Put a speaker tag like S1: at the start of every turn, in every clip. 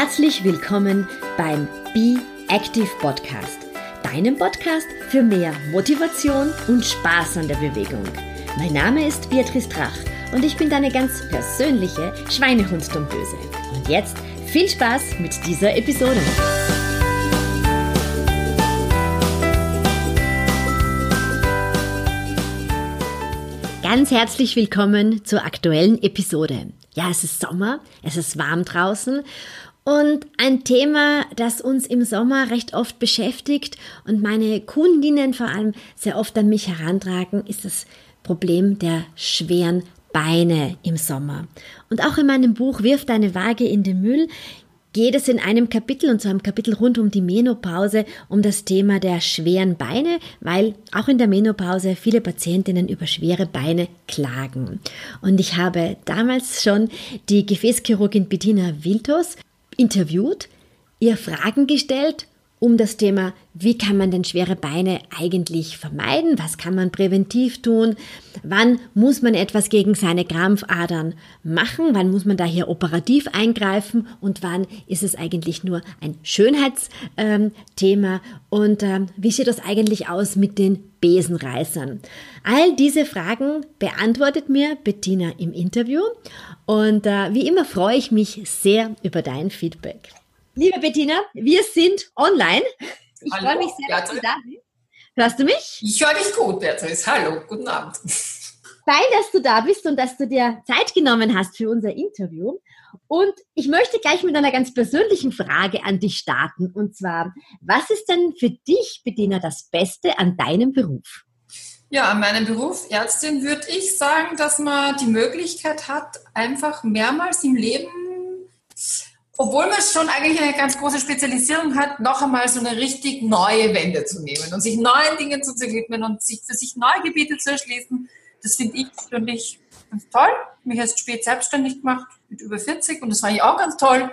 S1: Herzlich willkommen beim Be Active Podcast, deinem Podcast für mehr Motivation und Spaß an der Bewegung. Mein Name ist Beatrice Drach und ich bin deine ganz persönliche Schweinehundsdomböse. Und jetzt viel Spaß mit dieser Episode. Ganz herzlich willkommen zur aktuellen Episode. Ja, es ist Sommer, es ist warm draußen und ein Thema, das uns im Sommer recht oft beschäftigt und meine Kundinnen vor allem sehr oft an mich herantragen, ist das Problem der schweren Beine im Sommer. Und auch in meinem Buch Wirf deine Waage in den Müll geht es in einem Kapitel, und zwar im Kapitel rund um die Menopause, um das Thema der schweren Beine, weil auch in der Menopause viele Patientinnen über schwere Beine klagen. Und ich habe damals schon die Gefäßchirurgin Bettina Wiltos interviewt, ihr Fragen gestellt um das Thema, wie kann man denn schwere Beine eigentlich vermeiden? Was kann man präventiv tun? Wann muss man etwas gegen seine Krampfadern machen? Wann muss man da hier operativ eingreifen? Und wann ist es eigentlich nur ein Schönheitsthema? Und ähm, wie sieht das eigentlich aus mit den Besenreißern? All diese Fragen beantwortet mir Bettina im Interview. Und äh, wie immer freue ich mich sehr über dein Feedback. Liebe Bettina, wir sind online. Ich freue mich sehr, dass du da bist. Hörst du mich?
S2: Ich höre dich gut, Beatrice. Hallo, guten Abend.
S1: Fein, dass du da bist und dass du dir Zeit genommen hast für unser Interview. Und ich möchte gleich mit einer ganz persönlichen Frage an dich starten. Und zwar, was ist denn für dich, Bettina, das Beste an deinem Beruf?
S2: Ja, an meinem Beruf Ärztin würde ich sagen, dass man die Möglichkeit hat, einfach mehrmals im Leben obwohl man schon eigentlich eine ganz große Spezialisierung hat, noch einmal so eine richtig neue Wende zu nehmen und sich neuen Dingen zu widmen und sich für sich neue Gebiete zu erschließen. Das finde ich persönlich ganz toll. Mich erst spät selbstständig gemacht mit über 40 und das fand ich auch ganz toll.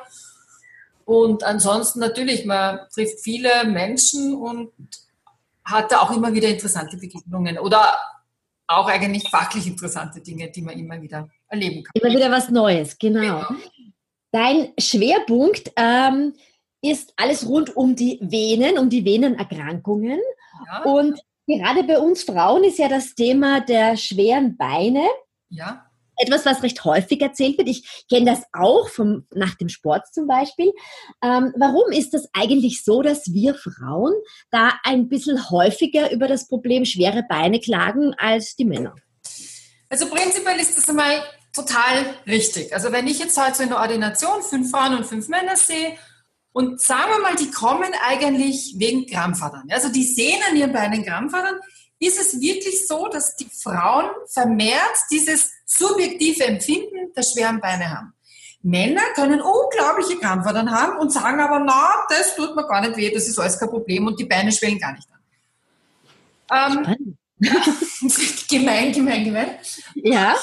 S2: Und ansonsten natürlich, man trifft viele Menschen und hat da auch immer wieder interessante Begegnungen oder auch eigentlich fachlich interessante Dinge, die man immer wieder erleben kann.
S1: Immer wieder was Neues, genau. genau. Dein Schwerpunkt ähm, ist alles rund um die Venen, um die Venenerkrankungen. Ja. Und gerade bei uns Frauen ist ja das Thema der schweren Beine. Ja. Etwas, was recht häufig erzählt wird. Ich kenne das auch vom, nach dem Sport zum Beispiel. Ähm, warum ist das eigentlich so, dass wir Frauen da ein bisschen häufiger über das Problem schwere Beine klagen als die Männer?
S2: Also prinzipiell ist das einmal total richtig. Also wenn ich jetzt heute so in der Ordination fünf Frauen und fünf Männer sehe und sagen wir mal, die kommen eigentlich wegen Krampfadern. Also die sehen an ihren Beinen Krampfadern. Ist es wirklich so, dass die Frauen vermehrt dieses subjektive Empfinden der schweren Beine haben? Männer können unglaubliche Krampfadern haben und sagen aber, na, das tut mir gar nicht weh, das ist alles kein Problem und die Beine schwellen gar nicht an. Ähm, gemein, gemein, gemein.
S1: Ja.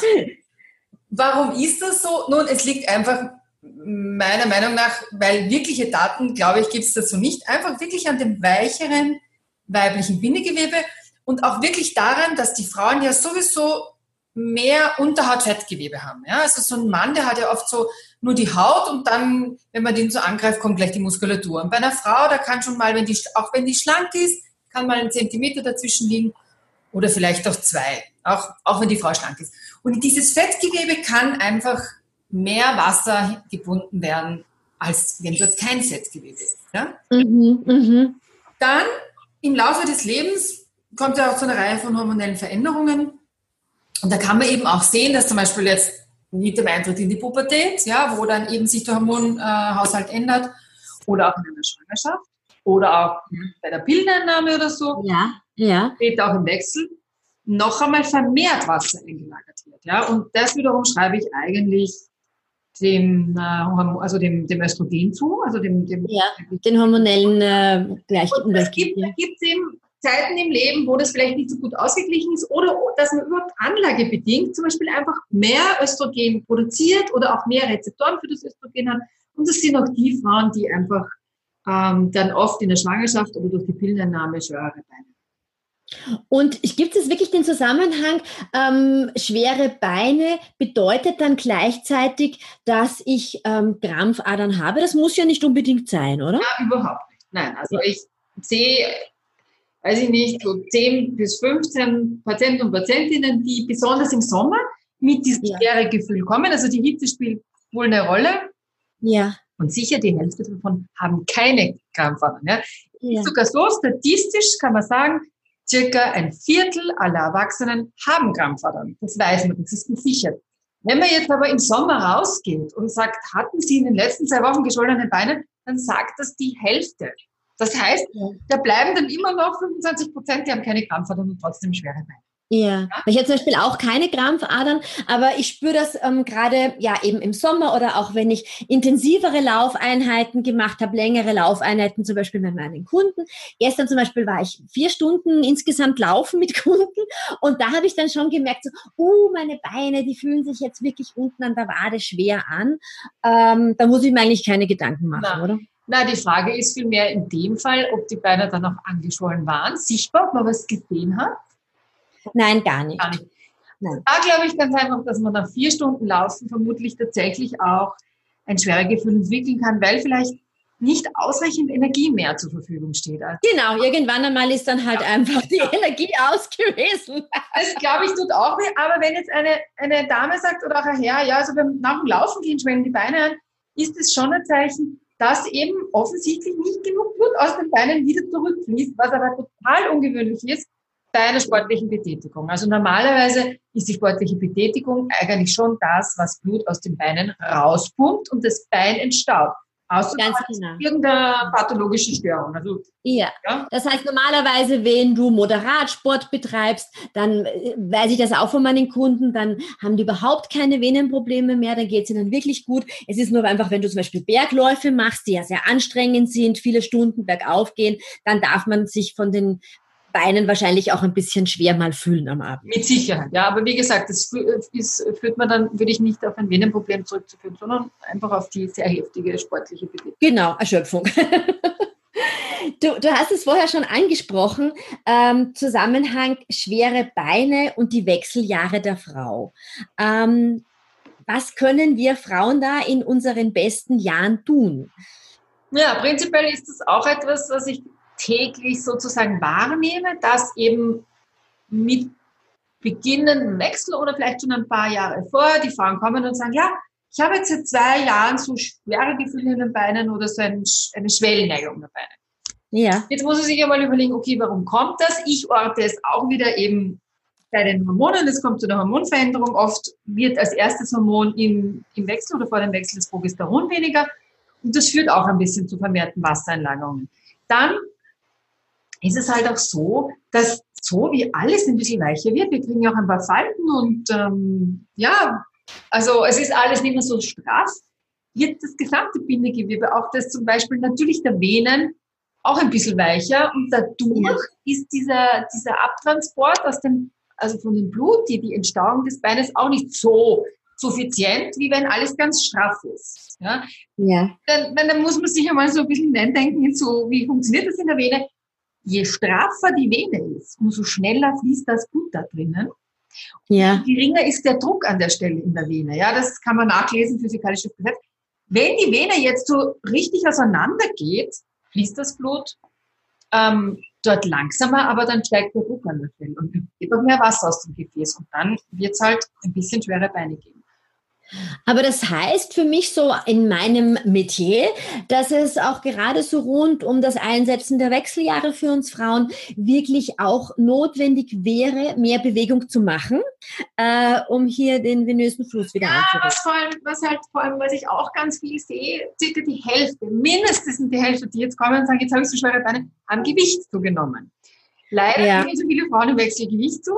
S2: Warum ist das so? Nun, es liegt einfach meiner Meinung nach, weil wirkliche Daten, glaube ich, gibt es dazu nicht. Einfach wirklich an dem weicheren weiblichen Bindegewebe und auch wirklich daran, dass die Frauen ja sowieso mehr Unterhautfettgewebe haben. Ja? Also so ein Mann, der hat ja oft so nur die Haut und dann, wenn man den so angreift, kommt gleich die Muskulatur. Und bei einer Frau, da kann schon mal, wenn die, auch wenn die schlank ist, kann mal ein Zentimeter dazwischen liegen oder vielleicht auch zwei, auch, auch wenn die Frau schlank ist. Und dieses Fettgewebe kann einfach mehr Wasser gebunden werden, als wenn dort kein Fettgewebe ist. Ja? Mhm, mh. Dann im Laufe des Lebens kommt ja auch zu einer Reihe von hormonellen Veränderungen. Und da kann man eben auch sehen, dass zum Beispiel jetzt mit dem Eintritt in die Pubertät, ja, wo dann eben sich der Hormonhaushalt ändert, oder auch in einer Schwangerschaft, oder auch bei der Pilleneinnahme oder so,
S1: ja, ja.
S2: später auch im Wechsel, noch einmal vermehrt Wasser eingelagert wird. Ja? Und das wiederum schreibe ich eigentlich dem, äh, also dem, dem Östrogen zu, also dem, dem
S1: ja, den hormonellen äh, Gleich
S2: Es gibt, gibt eben Zeiten im Leben, wo das vielleicht nicht so gut ausgeglichen ist oder dass man überhaupt anlagebedingt zum Beispiel einfach mehr Östrogen produziert oder auch mehr Rezeptoren für das Östrogen hat. Und das sind auch die Frauen, die einfach ähm, dann oft in der Schwangerschaft oder durch die Pilleneinnahme schwere Beine
S1: Und gibt es wirklich den Zusammenhang, ähm, schwere Beine bedeutet dann gleichzeitig, dass ich ähm, Krampfadern habe? Das muss ja nicht unbedingt sein, oder?
S2: Ja, überhaupt nicht. Nein, also ich sehe, weiß ich nicht, so 10 bis 15 Patienten und Patientinnen, die besonders im Sommer mit diesem ja. Schweregefühl kommen. Also die Hitze spielt wohl eine Rolle.
S1: Ja.
S2: Und sicher die Hälfte davon haben keine Krampfadern. Ja. ja. Sogar so statistisch kann man sagen, circa ein Viertel aller Erwachsenen haben Krampfadern. Das weiß man, das ist gesichert. Wenn man jetzt aber im Sommer rausgeht und sagt, hatten Sie in den letzten zwei Wochen geschwollene Beine, dann sagt das die Hälfte. Das heißt, da bleiben dann immer noch 25 Prozent, die haben keine Krampfadern und trotzdem schwere Beine.
S1: Ja. Ich habe zum Beispiel auch keine Krampfadern, aber ich spüre das ähm, gerade ja eben im Sommer oder auch wenn ich intensivere Laufeinheiten gemacht habe, längere Laufeinheiten zum Beispiel mit meinen Kunden. Gestern zum Beispiel war ich vier Stunden insgesamt laufen mit Kunden und da habe ich dann schon gemerkt, so, uh, meine Beine, die fühlen sich jetzt wirklich unten an der Wade schwer an. Ähm, da muss ich mir eigentlich keine Gedanken machen,
S2: Na.
S1: oder?
S2: Na, die Frage ist vielmehr in dem Fall, ob die Beine dann auch angeschwollen waren, sichtbar, ob man was gesehen hat.
S1: Nein, gar nicht. Gar nicht.
S2: Nein. Da glaube ich ganz einfach, dass man nach vier Stunden Laufen vermutlich tatsächlich auch ein Schweregefühl entwickeln kann, weil vielleicht nicht ausreichend Energie mehr zur Verfügung steht.
S1: Also genau, irgendwann einmal ist dann halt ja. einfach die ja. Energie aus gewesen.
S2: Das glaube ich tut auch weh, aber wenn jetzt eine, eine Dame sagt oder auch ein Herr, ja, also beim, nach dem Laufen gehen schwellen die Beine an, ist es schon ein Zeichen, dass eben offensichtlich nicht genug Blut aus den Beinen wieder zurückfließt, was aber total ungewöhnlich ist, bei einer sportlichen Betätigung. Also normalerweise ist die sportliche Betätigung eigentlich schon das, was Blut aus den Beinen rauspumpt und das Bein entstaut. Außer Ganz genau. irgendeine pathologische Störung. Also,
S1: ja. ja. Das heißt, normalerweise, wenn du Moderatsport betreibst, dann äh, weiß ich das auch von meinen Kunden, dann haben die überhaupt keine Venenprobleme mehr, dann geht es ihnen wirklich gut. Es ist nur einfach, wenn du zum Beispiel Bergläufe machst, die ja sehr anstrengend sind, viele Stunden bergauf gehen, dann darf man sich von den Beinen wahrscheinlich auch ein bisschen schwer mal fühlen am Abend.
S2: Mit Sicherheit, ja. Aber wie gesagt, das führt man dann, würde ich nicht auf ein Venenproblem zurückzuführen, sondern einfach auf die sehr heftige sportliche Bewegung.
S1: Genau, Erschöpfung. Du, du, hast es vorher schon angesprochen, ähm, Zusammenhang schwere Beine und die Wechseljahre der Frau. Ähm, was können wir Frauen da in unseren besten Jahren tun?
S2: Ja, prinzipiell ist das auch etwas, was ich täglich sozusagen wahrnehme, dass eben mit beginnendem Wechsel oder vielleicht schon ein paar Jahre vorher die Frauen kommen und sagen, ja, ich habe jetzt seit zwei Jahren so schwere Gefühle in den Beinen oder so ein, eine Schwellenneigung der Beine. Ja. Jetzt muss man sich einmal überlegen, okay, warum kommt das? Ich orte es auch wieder eben bei den Hormonen. Es kommt zu einer Hormonveränderung. Oft wird als erstes Hormon im, im Wechsel oder vor dem Wechsel das Progesteron weniger. Und das führt auch ein bisschen zu vermehrten Wassereinlagerungen. Dann ist es halt auch so, dass so wie alles ein bisschen weicher wird, wir kriegen ja auch ein paar Falten und ähm, ja, also es ist alles nicht mehr so straff, wird das gesamte Bindegewebe, auch das zum Beispiel natürlich der Venen, auch ein bisschen weicher und dadurch ist dieser, dieser Abtransport aus dem, also von dem Blut, die, die Entstauung des Beines auch nicht so suffizient, wie wenn alles ganz straff ist. Ja? Ja. Dann, dann, muss man sich einmal so ein bisschen hineindenken, so, wie funktioniert das in der Vene? Je straffer die Vene ist, umso schneller fließt das Blut da drinnen. Ja. Und geringer ist der Druck an der Stelle in der Vene. Ja, das kann man nachlesen, physikalisches Gesetz. Wenn die Vene jetzt so richtig auseinander geht, fließt das Blut ähm, dort langsamer, aber dann steigt der Druck an der Stelle und geht auch mehr Wasser aus dem Gefäß und dann wird es halt ein bisschen schwere Beine geben.
S1: Aber das heißt für mich so in meinem Metier, dass es auch gerade so rund um das Einsetzen der Wechseljahre für uns Frauen wirklich auch notwendig wäre, mehr Bewegung zu machen, äh, um hier den venösen Fluss wieder
S2: ja, was, vor allem, was halt vor allem, was ich auch ganz viel sehe, circa die Hälfte, mindestens die Hälfte, die jetzt kommen und sagen, jetzt habe ich so schwere Beine, haben Gewicht zugenommen. Leider ja. nehmen so viele Frauen im Wechsel Gewicht zu.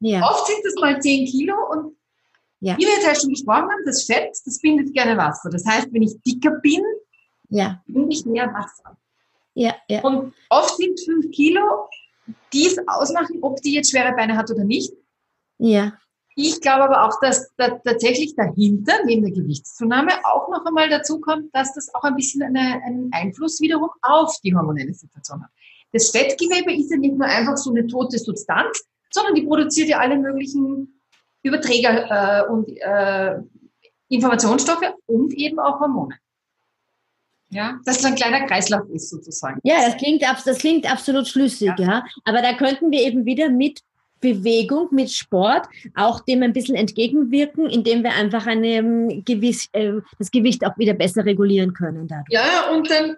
S2: Ja. Oft sind das mal 10 Kilo und ja. Wie wir jetzt halt schon gesprochen haben, das Fett, das bindet gerne Wasser. Das heißt, wenn ich dicker bin, ja. binde ich mehr Wasser. Ja, ja. Und oft sind fünf Kilo, die es ausmachen, ob die jetzt schwere Beine hat oder nicht. Ja. Ich glaube aber auch, dass da tatsächlich dahinter, neben der Gewichtszunahme, auch noch einmal dazu kommt, dass das auch ein bisschen eine, einen Einfluss wiederum auf die hormonelle Situation hat. das Fettgewebe ist ja nicht nur einfach so eine tote Substanz, sondern die produziert ja alle möglichen Überträger äh, und äh, Informationsstoffe und eben auch Hormone. Ja, dass es ein kleiner Kreislauf ist sozusagen.
S1: Ja, das klingt, das klingt absolut schlüssig, ja. ja. Aber da könnten wir eben wieder mit Bewegung, mit Sport auch dem ein bisschen entgegenwirken, indem wir einfach eine, ähm, Gewicht, äh, das Gewicht auch wieder besser regulieren können.
S2: Dadurch. Ja, und dann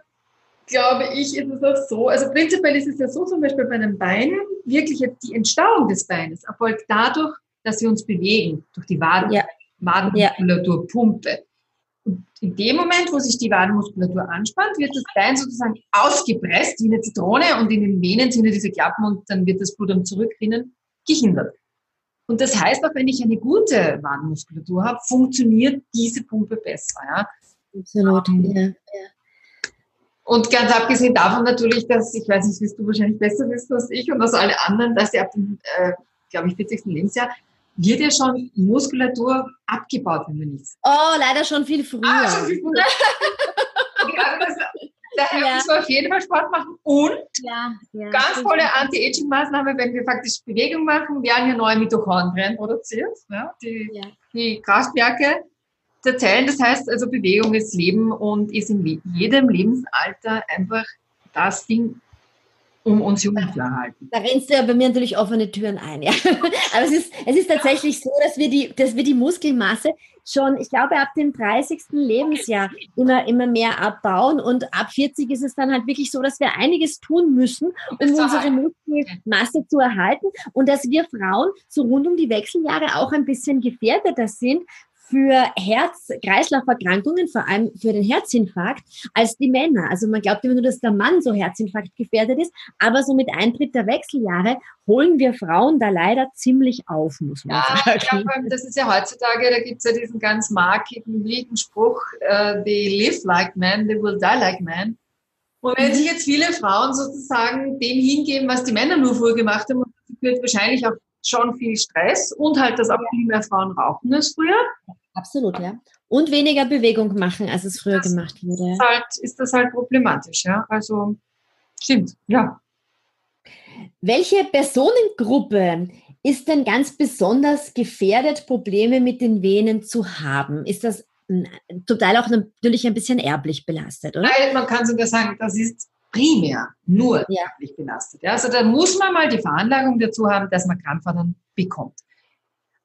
S2: glaube ich, ist es auch so, also prinzipiell ist es ja so, zum Beispiel bei einem Bein, wirklich jetzt die Entstauung des Beines erfolgt dadurch, dass wir uns bewegen, durch die Waden, ja. Wadenmuskulaturpumpe. Ja. Und in dem Moment, wo sich die Wadenmuskulatur anspannt, wird das Bein sozusagen ausgepresst wie eine Zitrone und in den Venen sind ja diese Klappen und dann wird das Blut am Zurückrinnen gehindert. Und das heißt, auch wenn ich eine gute Wadenmuskulatur habe, funktioniert diese Pumpe besser. Ja? Absolut, um, ähm, ja, ja. Und ganz abgesehen davon natürlich, dass, ich weiß nicht, wirst du wahrscheinlich besser wissen als ich und als alle anderen, dass ja ab dem, äh, glaube ich, 40. Lebensjahr wird ja schon Muskulatur abgebaut, wenn man nichts.
S1: Oh, leider schon viel früher. Ah, schon viel früher.
S2: okay, also daher ja. müssen wir auf jeden Fall Sport machen. Und ja, ja, ganz tolle Anti-Aging-Maßnahme, wenn wir faktisch Bewegung machen, werden ja neue Mitochondrien produziert, ja, die, die Kraftwerke der Zellen. Das heißt also, Bewegung ist Leben und ist in jedem Lebensalter einfach das Ding, um uns jung zu erhalten.
S1: Da rennst du ja bei mir natürlich offene Türen ein, ja. Aber es ist, es ist tatsächlich so, dass wir die, dass wir die Muskelmasse schon, ich glaube, ab dem 30. Lebensjahr immer, immer mehr abbauen. Und ab 40 ist es dann halt wirklich so, dass wir einiges tun müssen, um unsere Muskelmasse zu erhalten. Und dass wir Frauen so rund um die Wechseljahre auch ein bisschen gefährdeter sind, für Herz-Kreislauf-Erkrankungen, vor allem für den Herzinfarkt, als die Männer. Also man glaubt immer nur, dass der Mann so Herzinfarkt gefährdet ist, aber so mit Eintritt der Wechseljahre holen wir Frauen da leider ziemlich auf, muss man ja, sagen. Ich
S2: glaube, das ist ja heutzutage, da gibt es ja diesen ganz markigen, lieben Spruch, uh, they live like men, they will die like men. Und wenn sich jetzt viele Frauen sozusagen dem hingeben, was die Männer nur früher gemacht haben, führt wahrscheinlich auch schon viel Stress und halt, dass auch viel mehr Frauen rauchen als früher.
S1: Absolut, ja. Und weniger Bewegung machen, als es früher das gemacht wurde.
S2: Ist, halt, ist das halt problematisch, ja. Also stimmt, ja.
S1: Welche Personengruppe ist denn ganz besonders gefährdet, Probleme mit den Venen zu haben? Ist das total auch natürlich ein bisschen erblich belastet, oder?
S2: Nein, man kann sogar sagen, das ist primär nur ja. belastet. Ja, also da muss man mal die Veranlagung dazu haben, dass man Krampfadern bekommt.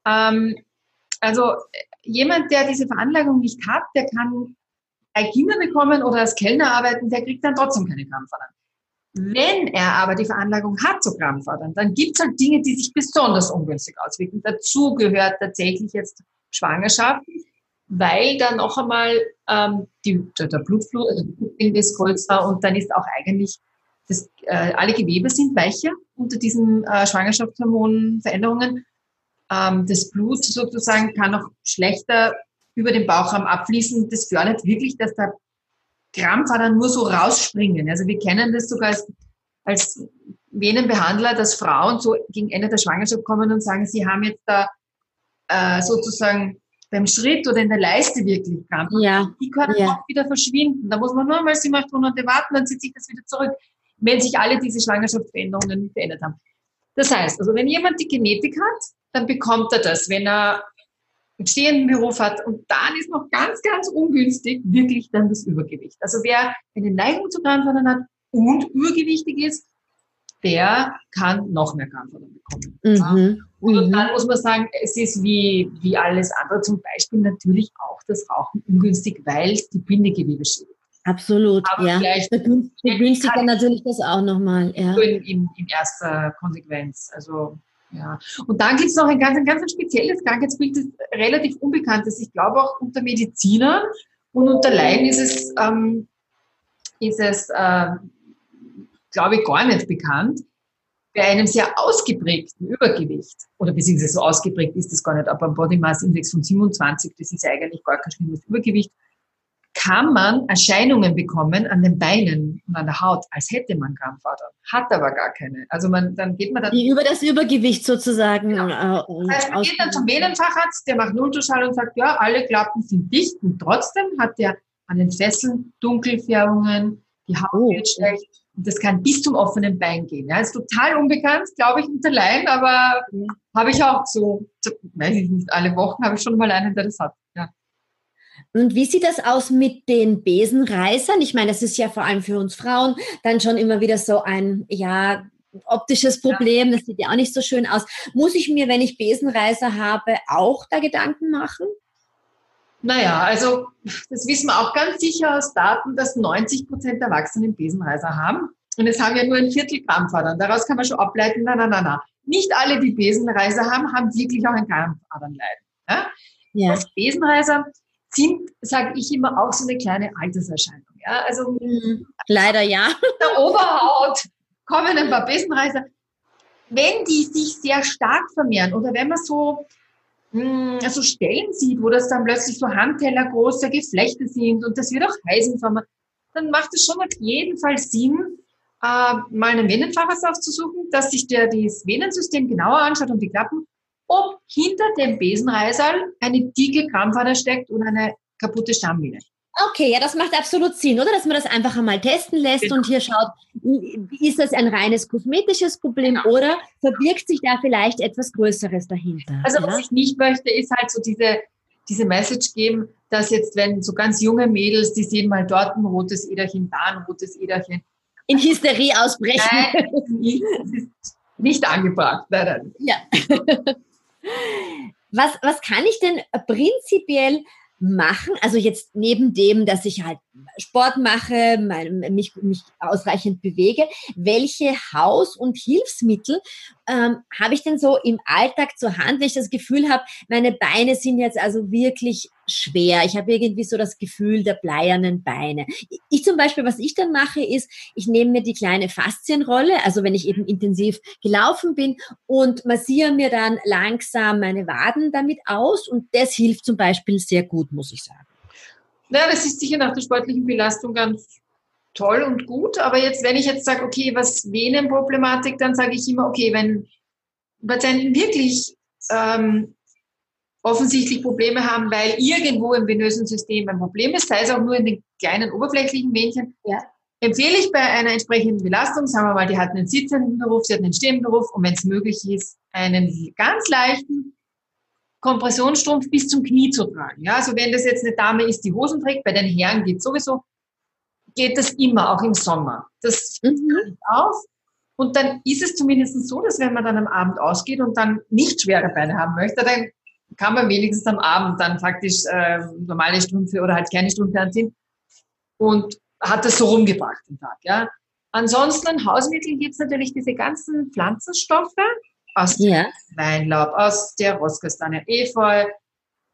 S2: Ähm, also jemand, der diese Veranlagung nicht hat, der kann drei Kinder bekommen oder als Kellner arbeiten, der kriegt dann trotzdem keine Krampfadern. Wenn er aber die Veranlagung hat zu Krampfadern, dann gibt es halt Dinge, die sich besonders ungünstig auswirken. Dazu gehört tatsächlich jetzt Schwangerschaft, weil dann noch einmal ähm, die, der, der Blutfluss also ist größer und dann ist auch eigentlich das, äh, alle Gewebe sind weicher unter diesen äh, Schwangerschaftshormonveränderungen ähm, das Blut sozusagen kann auch schlechter über den Bauchraum abfließen. Das fördert wirklich, dass da Krampfadern nur so rausspringen. Also wir kennen das sogar als, als Venenbehandler, dass Frauen so gegen Ende der Schwangerschaft kommen und sagen, sie haben jetzt da äh, sozusagen beim Schritt oder in der Leiste wirklich Krampf. Ja. Die können ja. auch wieder verschwinden. Da muss man nur mal sieben, acht Monate warten, dann zieht sich das wieder zurück, wenn sich alle diese Schwangerschaftsveränderungen verändert haben. Das heißt, also wenn jemand die Genetik hat, dann bekommt er das. Wenn er einen stehenden Beruf hat und dann ist noch ganz, ganz ungünstig wirklich dann das Übergewicht. Also wer eine Neigung zu Krampfadern hat und übergewichtig ist, der kann noch mehr Krampfadern bekommen. Mhm. Und mhm. dann muss man sagen, es ist wie, wie alles andere, zum Beispiel natürlich auch das Rauchen ungünstig, weil die Bindegewebe schädigt.
S1: Absolut, Aber ja. Begünstigt dann natürlich das auch nochmal. Ja.
S2: In, in, in erster Konsequenz. Also ja. Und dann gibt es noch ein ganz, ein ganz spezielles Krankheitsbild, das relativ unbekannt ist. Ich glaube auch unter Medizinern und unter Laien ist es, ähm, ist es äh, glaube ich, gar nicht bekannt. Bei einem sehr ausgeprägten Übergewicht, oder beziehungsweise so ausgeprägt ist das gar nicht, aber ein Body Mass Index von 27, das ist eigentlich gar kein schlimmes Übergewicht, kann man Erscheinungen bekommen an den Beinen und an der Haut, als hätte man Krampfadern. Hat aber gar keine. Also man, dann geht man dann...
S1: Über das Übergewicht sozusagen. Ja.
S2: Äh, das heißt, man geht dann zum Venenfacharzt, der macht einen Ultraschall und sagt, ja, alle Klappen sind dicht und trotzdem hat der an den Fesseln Dunkelfärbungen, die Haut oh. wird schlecht, das kann bis zum offenen Bein gehen. Ja, ist total unbekannt, glaube ich, unter Laien, aber habe ich auch so, weiß ich nicht, alle Wochen habe ich schon mal einen, der das hat. Ja.
S1: Und wie sieht das aus mit den Besenreißern? Ich meine, das ist ja vor allem für uns Frauen dann schon immer wieder so ein, ja, optisches Problem. Das sieht ja auch nicht so schön aus. Muss ich mir, wenn ich Besenreißer habe, auch da Gedanken machen?
S2: Naja, also das wissen wir auch ganz sicher aus Daten, dass 90 Prozent der Erwachsenen Besenreißer haben. Und es haben ja nur ein Viertel Krampfadern. Daraus kann man schon ableiten, na, na, na, na. Nicht alle, die Besenreißer haben, haben wirklich auch ein Krampfadernleiden. Ja? Ja. Das Besenreißer sind, sage ich immer, auch so eine kleine Alterserscheinung. Ja? Also
S1: mhm. leider ja.
S2: Der Oberhaut kommen ein paar Besenreißer. Wenn die sich sehr stark vermehren oder wenn man so mh, hm, so Stellen sieht, wo das dann plötzlich so Handteller große Geflechte sind und das wird auch heiß im Sommer, dann macht es schon auf jeden Fall Sinn, äh, mal einen Venenfachers aufzusuchen, dass sich der das Venensystem genauer anschaut und die Klappen, ob hinter dem Besenreißal eine dicke Krampfader steckt oder eine kaputte Stammvene.
S1: Okay, ja, das macht absolut Sinn, oder? Dass man das einfach einmal testen lässt genau. und hier schaut, ist das ein reines kosmetisches Problem genau. oder verbirgt sich da vielleicht etwas Größeres dahinter?
S2: Also ja? was ich nicht möchte, ist halt so diese, diese Message geben, dass jetzt, wenn so ganz junge Mädels, die sehen mal dort ein rotes Äderchen, da ein rotes Äderchen.
S1: In Hysterie ausbrechen.
S2: Nein, das ist nicht angebracht. Nein,
S1: nein. Ja. was, was kann ich denn prinzipiell machen? Also jetzt neben dem, dass ich halt Sport mache, mich, mich ausreichend bewege, welche Haus- und Hilfsmittel ähm, habe ich denn so im Alltag zur Hand, wenn ich das Gefühl habe, meine Beine sind jetzt also wirklich schwer. Ich habe irgendwie so das Gefühl der bleiernen Beine. Ich zum Beispiel, was ich dann mache, ist, ich nehme mir die kleine Faszienrolle, also wenn ich eben intensiv gelaufen bin und massiere mir dann langsam meine Waden damit aus und das hilft zum Beispiel sehr gut, muss ich sagen.
S2: Naja, das ist sicher nach der sportlichen Belastung ganz toll und gut. Aber jetzt, wenn ich jetzt sage, okay, was Venenproblematik, dann sage ich immer, okay, wenn Patienten wirklich ähm, offensichtlich Probleme haben, weil irgendwo im venösen System ein Problem ist, sei es auch nur in den kleinen oberflächlichen Venchen, ja. empfehle ich bei einer entsprechenden Belastung, sagen wir mal, die hatten einen sitzenden Beruf, sie hatten einen stehenden Beruf und wenn es möglich ist, einen ganz leichten Kompressionsstrumpf bis zum Knie zu tragen. Ja, also wenn das jetzt eine Dame ist, die Hosen trägt, bei den Herren geht sowieso, geht das immer, auch im Sommer. Das mhm. auf. Und dann ist es zumindest so, dass wenn man dann am Abend ausgeht und dann nicht schwere Beine haben möchte, dann kann man wenigstens am Abend dann faktisch äh, normale Strümpfe oder halt kleine Strümpfe anziehen und hat das so rumgebracht den Tag. Ja. Ansonsten an Hausmitteln gibt es natürlich diese ganzen Pflanzenstoffe, aus ja. Weinlaub, aus der Rosskastanie, Efeu,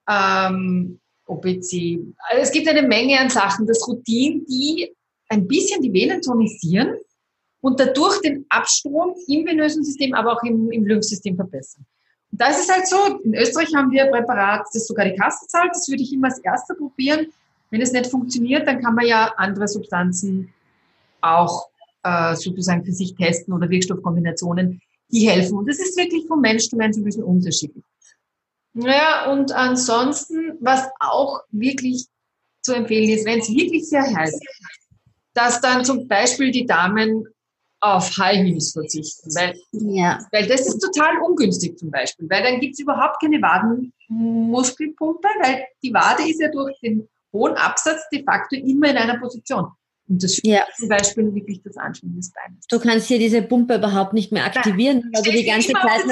S2: ähm, OPC. Also es gibt eine Menge an Sachen, das Routine, die ein bisschen die Venen tonisieren und dadurch den Abstrom im venösen System, aber auch im, im Lymphsystem verbessern. Und das ist halt so, in Österreich haben wir ein Präparat, das sogar die Kasse zahlt, das würde ich immer als erster probieren. Wenn es nicht funktioniert, dann kann man ja andere Substanzen auch äh, sozusagen für sich testen oder Wirkstoffkombinationen, die helfen. Und das ist wirklich von Mensch zu Mensch ein bisschen unterschiedlich. Naja, und ansonsten, was auch wirklich zu empfehlen ist, wenn es wirklich sehr heiß ist, dass dann zum Beispiel die Damen auf High Heels verzichten, weil, ja. weil das ist total ungünstig zum Beispiel, weil dann gibt es überhaupt keine Wadenmuskelpumpe, weil die Wade ist ja durch den hohen Absatz de facto immer in einer Position. Und das ja. zum Beispiel wirklich das Anschwingen des Beines.
S1: Du kannst hier diese Pumpe überhaupt nicht mehr aktivieren,
S2: Nein. weil du die ganze Zeit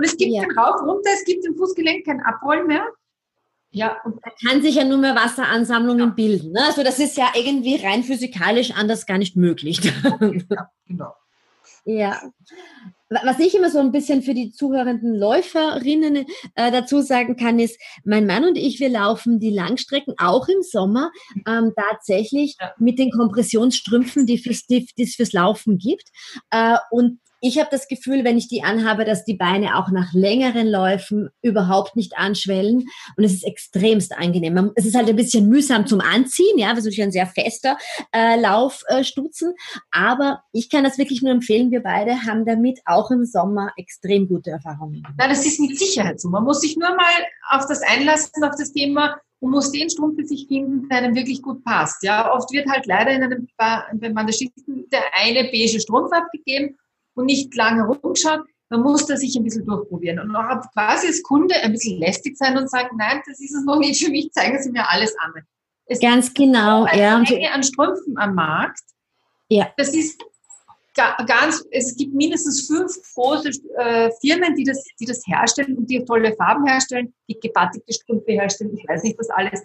S2: und es gibt ja. kein Rauf, runter, es gibt im Fußgelenk kein Abrollen mehr.
S1: Ja, und da kann sich ja nur mehr Wasseransammlungen ja. bilden. Ne? Also das ist ja irgendwie rein physikalisch anders gar nicht möglich. Ja, genau. Ja. Was ich immer so ein bisschen für die zuhörenden Läuferinnen äh, dazu sagen kann, ist, mein Mann und ich, wir laufen die Langstrecken auch im Sommer ähm, tatsächlich ja. mit den Kompressionsstrümpfen, die es die, fürs Laufen gibt. Äh, und ich habe das Gefühl, wenn ich die anhabe, dass die Beine auch nach längeren Läufen überhaupt nicht anschwellen und es ist extremst angenehm. Es ist halt ein bisschen mühsam zum Anziehen, ja, das ist ein sehr fester äh, Laufstutzen, äh, aber ich kann das wirklich nur empfehlen. Wir beide haben damit auch im Sommer extrem gute Erfahrungen.
S2: Nein, das ist mit Sicherheit so. Man muss sich nur mal auf das einlassen, auf das Thema und muss den Strumpf für sich finden, der einem wirklich gut passt. Ja, oft wird halt leider in einem, wenn man das schickt, der eine beige Strumpf abgegeben und nicht lange herumgeschaut. Man muss da sich ein bisschen durchprobieren und auch quasi als Kunde ein bisschen lästig sein und sagen, nein, das ist es noch nicht für mich, zeigen Sie mir alles an.
S1: Es Ganz genau,
S2: ja. Eine Menge an Strümpfen am Markt. Ja. Das ist ganz, es gibt mindestens fünf große äh, Firmen, die das, die das herstellen und die tolle Farben herstellen, die gebattigte Strümpfe herstellen. Ich weiß nicht, was alles.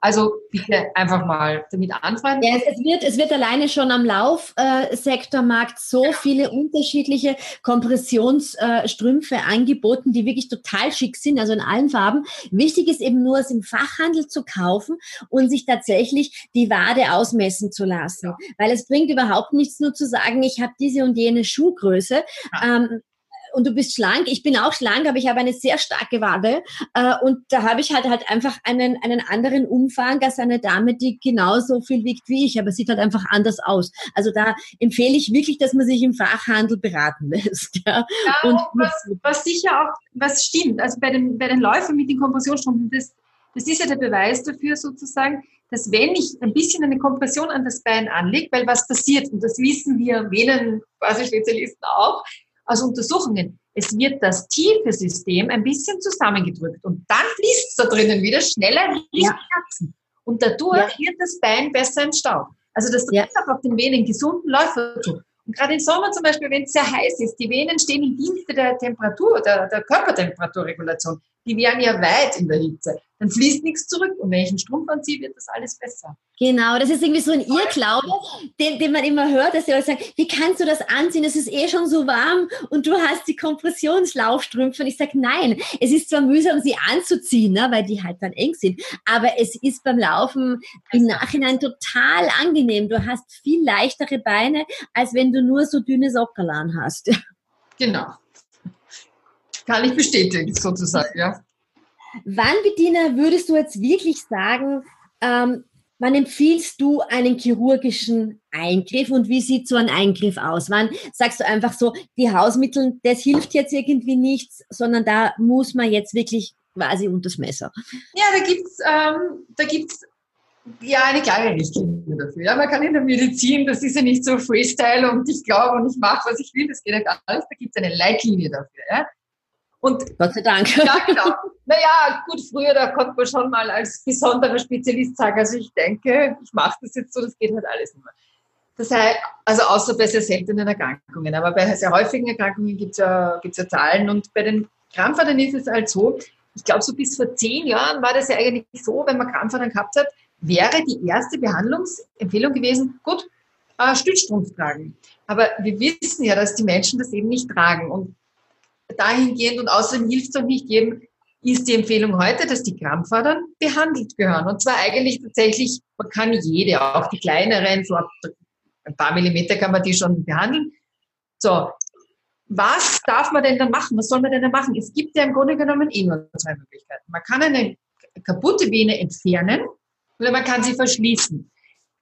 S2: Also bitte einfach mal damit anfangen.
S1: Ja, es wird, es wird alleine schon am Laufsektormarkt so ja. viele unterschiedliche Kompressionsstrümpfe angeboten, die wirklich total schick sind, also in allen Farben. Wichtig ist eben nur, es im Fachhandel zu kaufen und sich tatsächlich die Wade ausmessen zu lassen. Ja. Weil es bringt überhaupt nichts nur zu sagen, ich habe diese und jene Schuhgröße. Ja. Ähm, und du bist schlank. Ich bin auch schlank, aber ich habe eine sehr starke Wade. Äh, und da habe ich halt halt einfach einen, einen anderen Umfang als eine Dame, die genauso viel wiegt wie ich, aber sieht halt einfach anders aus. Also da empfehle ich wirklich, dass man sich im Fachhandel beraten lässt.
S2: Ja, ja und was, was sicher auch, was stimmt, also bei den, bei den Läufern mit den Kompressionsstunden, das, das ist ja der Beweis dafür sozusagen, dass wenn ich ein bisschen eine Kompression an das Bein anlege, weil was passiert, und das wissen wir Venen, quasi Spezialisten auch, aus Untersuchungen. Es wird das tiefe System ein bisschen zusammengedrückt und dann fließt es da drinnen wieder schneller Richtung ja. Herzen. Und dadurch ja. wird das Bein besser im Staub. Also das ja. auch auf den Venen gesunden Läufer tun. Und gerade im Sommer zum Beispiel, wenn es sehr heiß ist, die Venen stehen im Dienste der Temperatur, der, der Körpertemperaturregulation. Die wären ja weit in der Hitze dann fließt nichts zurück. Und wenn ich einen Strumpf anziehe, wird das alles besser.
S1: Genau, das ist irgendwie so ein Irrglaube, den, den man immer hört, dass die Leute sagen, wie kannst du das anziehen? Es ist eh schon so warm und du hast die Kompressionslaufstrümpfe. Und ich sage, nein, es ist zwar mühsam, sie anzuziehen, ne, weil die halt dann eng sind, aber es ist beim Laufen im Nachhinein total angenehm. Du hast viel leichtere Beine, als wenn du nur so dünne Sockerlan hast.
S2: Genau. Kann ich bestätigen, sozusagen, ja.
S1: Wann, Bediener, würdest du jetzt wirklich sagen, ähm, wann empfiehlst du einen chirurgischen Eingriff und wie sieht so ein Eingriff aus? Wann sagst du einfach so, die Hausmittel, das hilft jetzt irgendwie nichts, sondern da muss man jetzt wirklich quasi unter das Messer?
S2: Ja, da gibt's ähm, da gibt's ja eine klare Richtlinie dafür. Ja, man kann in der Medizin, das ist ja nicht so Freestyle und ich glaube und ich mache, was ich will, das geht ja gar nicht. Da gibt es eine Leitlinie dafür. Ja?
S1: Und Gott sei Dank.
S2: Ja, genau. Naja, gut, früher, da konnte man schon mal als besonderer Spezialist sagen, also ich denke, ich mache das jetzt so, das geht halt alles nicht mehr. Das heißt, also außer bei sehr seltenen Erkrankungen, aber bei sehr häufigen Erkrankungen gibt es ja, gibt's ja Zahlen und bei den Krampfadern ist es halt so, ich glaube, so bis vor zehn Jahren war das ja eigentlich so, wenn man Krampfadern gehabt hat, wäre die erste Behandlungsempfehlung gewesen, gut, äh, Stützstrumpf tragen. Aber wir wissen ja, dass die Menschen das eben nicht tragen. Und dahingehend und außerdem hilft es auch nicht jedem, ist die Empfehlung heute, dass die Krampfadern behandelt gehören. Und zwar eigentlich tatsächlich, man kann jede, auch die kleineren, so ein paar Millimeter kann man die schon behandeln. So, was darf man denn dann machen? Was soll man denn dann machen? Es gibt ja im Grunde genommen eh nur zwei Möglichkeiten. Man kann eine kaputte Vene entfernen oder man kann sie verschließen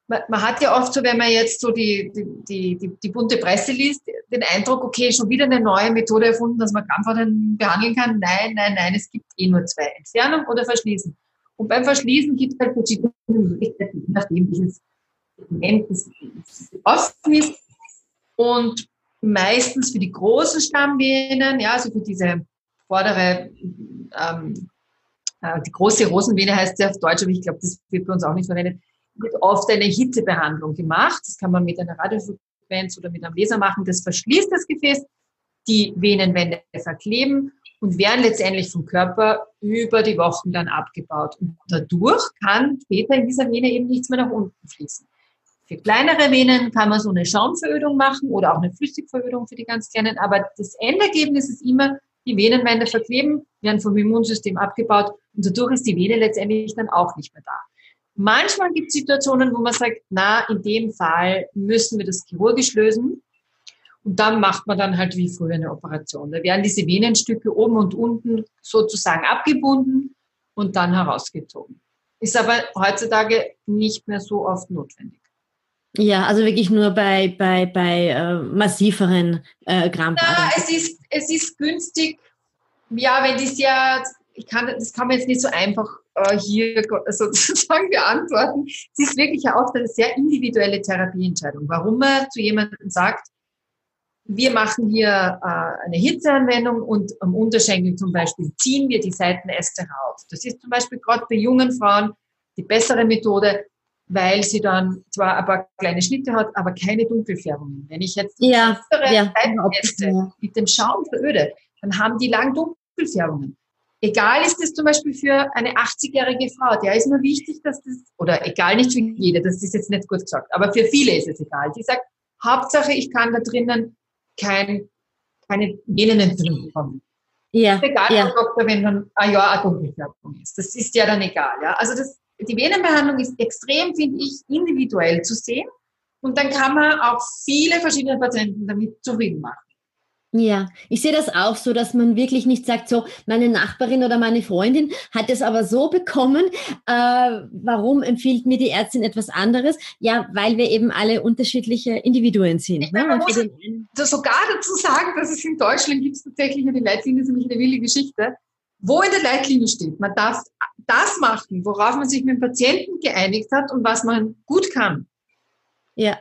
S2: man, man, hat ja oft so, wenn man jetzt so die, die, die, die, bunte Presse liest, den Eindruck, okay, schon wieder eine neue Methode erfunden, dass man Krampfadern behandeln kann. Nein, nein, nein, es gibt eh nur zwei, Entfernung oder Verschließen. Und beim Verschließen gibt es halt verschiedene Möglichkeiten, nachdem welches Segment offen ist. Und meistens für die großen Stammvenen, ja, also für diese vordere, ähm, äh, die große Rosenvene heißt sie auf Deutsch, aber ich glaube, das wird bei uns auch nicht verwendet, wird oft eine Hitzebehandlung gemacht. Das kann man mit einer Radiofrequenz oder mit einem Laser machen. Das verschließt das Gefäß, die Venenwände verkleben und werden letztendlich vom Körper über die Wochen dann abgebaut. Und dadurch kann später in dieser Vene eben nichts mehr nach unten fließen. Für kleinere Venen kann man so eine Schaumverödung machen oder auch eine Flüssigverödung für die ganz kleinen. Aber das Endergebnis ist immer, die Venenwände verkleben, werden vom Immunsystem abgebaut und dadurch ist die Vene letztendlich dann auch nicht mehr da. Manchmal gibt es Situationen, wo man sagt, na, in dem Fall müssen wir das chirurgisch lösen. Und dann macht man dann halt wie früher eine Operation. Da werden diese Venenstücke oben und unten sozusagen abgebunden und dann herausgezogen. Ist aber heutzutage nicht mehr so oft notwendig.
S1: Ja, also wirklich nur bei, bei, bei äh, massiveren äh, Krampfadern.
S2: Ja, es ist, es ist günstig. Ja, wenn die sehr, ich kann, das kann man jetzt nicht so einfach äh, hier sozusagen beantworten. Es ist wirklich auch eine sehr individuelle Therapieentscheidung. Warum man zu jemandem sagt, wir machen hier äh, eine Hitzeanwendung und am Unterschenkel zum Beispiel ziehen wir die Seitenäste raus. Das ist zum Beispiel gerade bei jungen Frauen die bessere Methode, weil sie dann zwar ein paar kleine Schnitte hat, aber keine Dunkelfärbungen. Wenn ich jetzt
S1: ja, ja,
S2: Seitenäste mit dem Schaum veröde, dann haben die lang Dunkelfärbungen. Egal ist es zum Beispiel für eine 80-jährige Frau, der ist nur wichtig, dass das, oder egal nicht für jede, das ist jetzt nicht gut gesagt, aber für viele ist es egal. Die sagt, Hauptsache, ich kann da drinnen kein, keine Venenentzündung bekommen. Ja. Egal, ja. Doktor, wenn dann ein Jahr Dunkelfärbung ist. Das ist ja dann egal. Ja? Also das, die Venenbehandlung ist extrem, finde ich, individuell zu sehen. Und dann kann man auch viele verschiedene Patienten damit zufrieden machen.
S1: Ja, ich sehe das auch so, dass man wirklich nicht sagt, so, meine Nachbarin oder meine Freundin hat es aber so bekommen, äh, warum empfiehlt mir die Ärztin etwas anderes? Ja, weil wir eben alle unterschiedliche Individuen sind. Ich
S2: ne? man muss sogar dazu sagen, dass es in Deutschland gibt es tatsächlich eine Leitlinie, das ist nämlich eine wilde Geschichte, wo in der Leitlinie steht, man darf das machen, worauf man sich mit dem Patienten geeinigt hat und was man gut kann.
S1: Ja.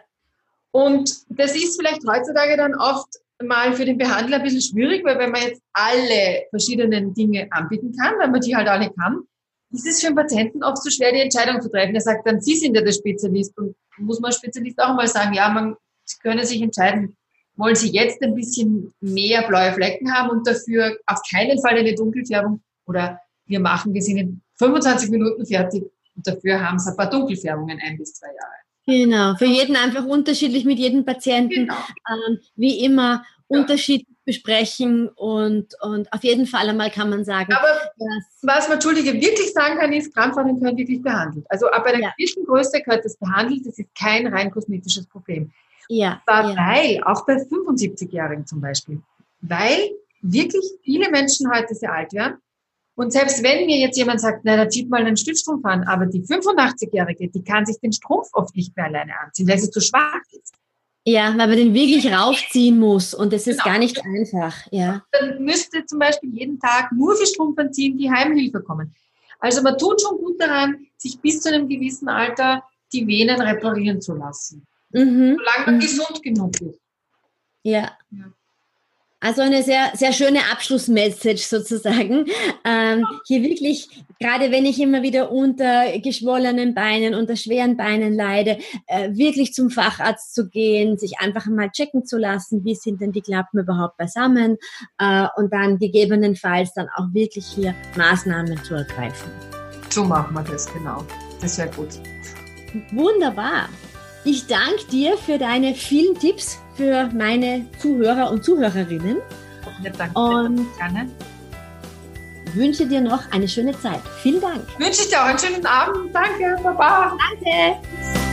S2: Und das ist vielleicht heutzutage dann oft mal für den Behandler ein bisschen schwierig, weil wenn man jetzt alle verschiedenen Dinge anbieten kann, wenn man die halt alle kann, ist es für den Patienten oft so schwer, die Entscheidung zu treffen. Er sagt dann, Sie sind ja der Spezialist und muss man Spezialist auch mal sagen, ja, man, Sie können sich entscheiden, wollen Sie jetzt ein bisschen mehr blaue Flecken haben und dafür auf keinen Fall eine Dunkelfärbung oder wir machen, wir sind in 25 Minuten fertig und dafür haben Sie ein paar Dunkelfärbungen ein bis zwei Jahre.
S1: Genau, für jeden einfach unterschiedlich mit jedem Patienten, genau. ähm, wie immer ja. unterschiedlich besprechen und, und auf jeden Fall einmal kann man sagen.
S2: Aber was man, Entschuldige, wirklich sagen kann, ist, Krampfadern können wirklich behandelt. Also ab einer ja. gewissen Größe gehört das behandelt, das ist kein rein kosmetisches Problem.
S1: Ja.
S2: Aber ja. weil, auch bei 75-Jährigen zum Beispiel, weil wirklich viele Menschen heute sehr alt werden und selbst wenn mir jetzt jemand sagt, na, da zieht mal einen Stützstrumpf an, aber die 85-Jährige, die kann sich den Strumpf oft nicht mehr alleine anziehen, weil sie zu schwach ist.
S1: Ja, weil man den wirklich raufziehen muss und das ist genau. gar nicht einfach. Ja.
S2: Dann müsste zum Beispiel jeden Tag nur für Strumpf anziehen, die Heimhilfe kommen. Also man tut schon gut daran, sich bis zu einem gewissen Alter die Venen reparieren zu lassen. Mhm. Solange man mhm. gesund genug ist.
S1: Ja. ja. Also eine sehr, sehr schöne Abschlussmessage sozusagen. Ähm, hier wirklich, gerade wenn ich immer wieder unter geschwollenen Beinen, unter schweren Beinen leide, äh, wirklich zum Facharzt zu gehen, sich einfach mal checken zu lassen, wie sind denn die Klappen überhaupt beisammen äh, und dann gegebenenfalls dann auch wirklich hier Maßnahmen zu ergreifen.
S2: So machen wir das, genau. Das wäre gut.
S1: Wunderbar. Ich danke dir für deine vielen Tipps für meine Zuhörer und Zuhörerinnen.
S2: Ja, danke. Und gerne.
S1: wünsche dir noch eine schöne Zeit. Vielen Dank.
S2: Wünsche ich dir auch einen schönen Abend. Danke, Baba.
S1: Danke.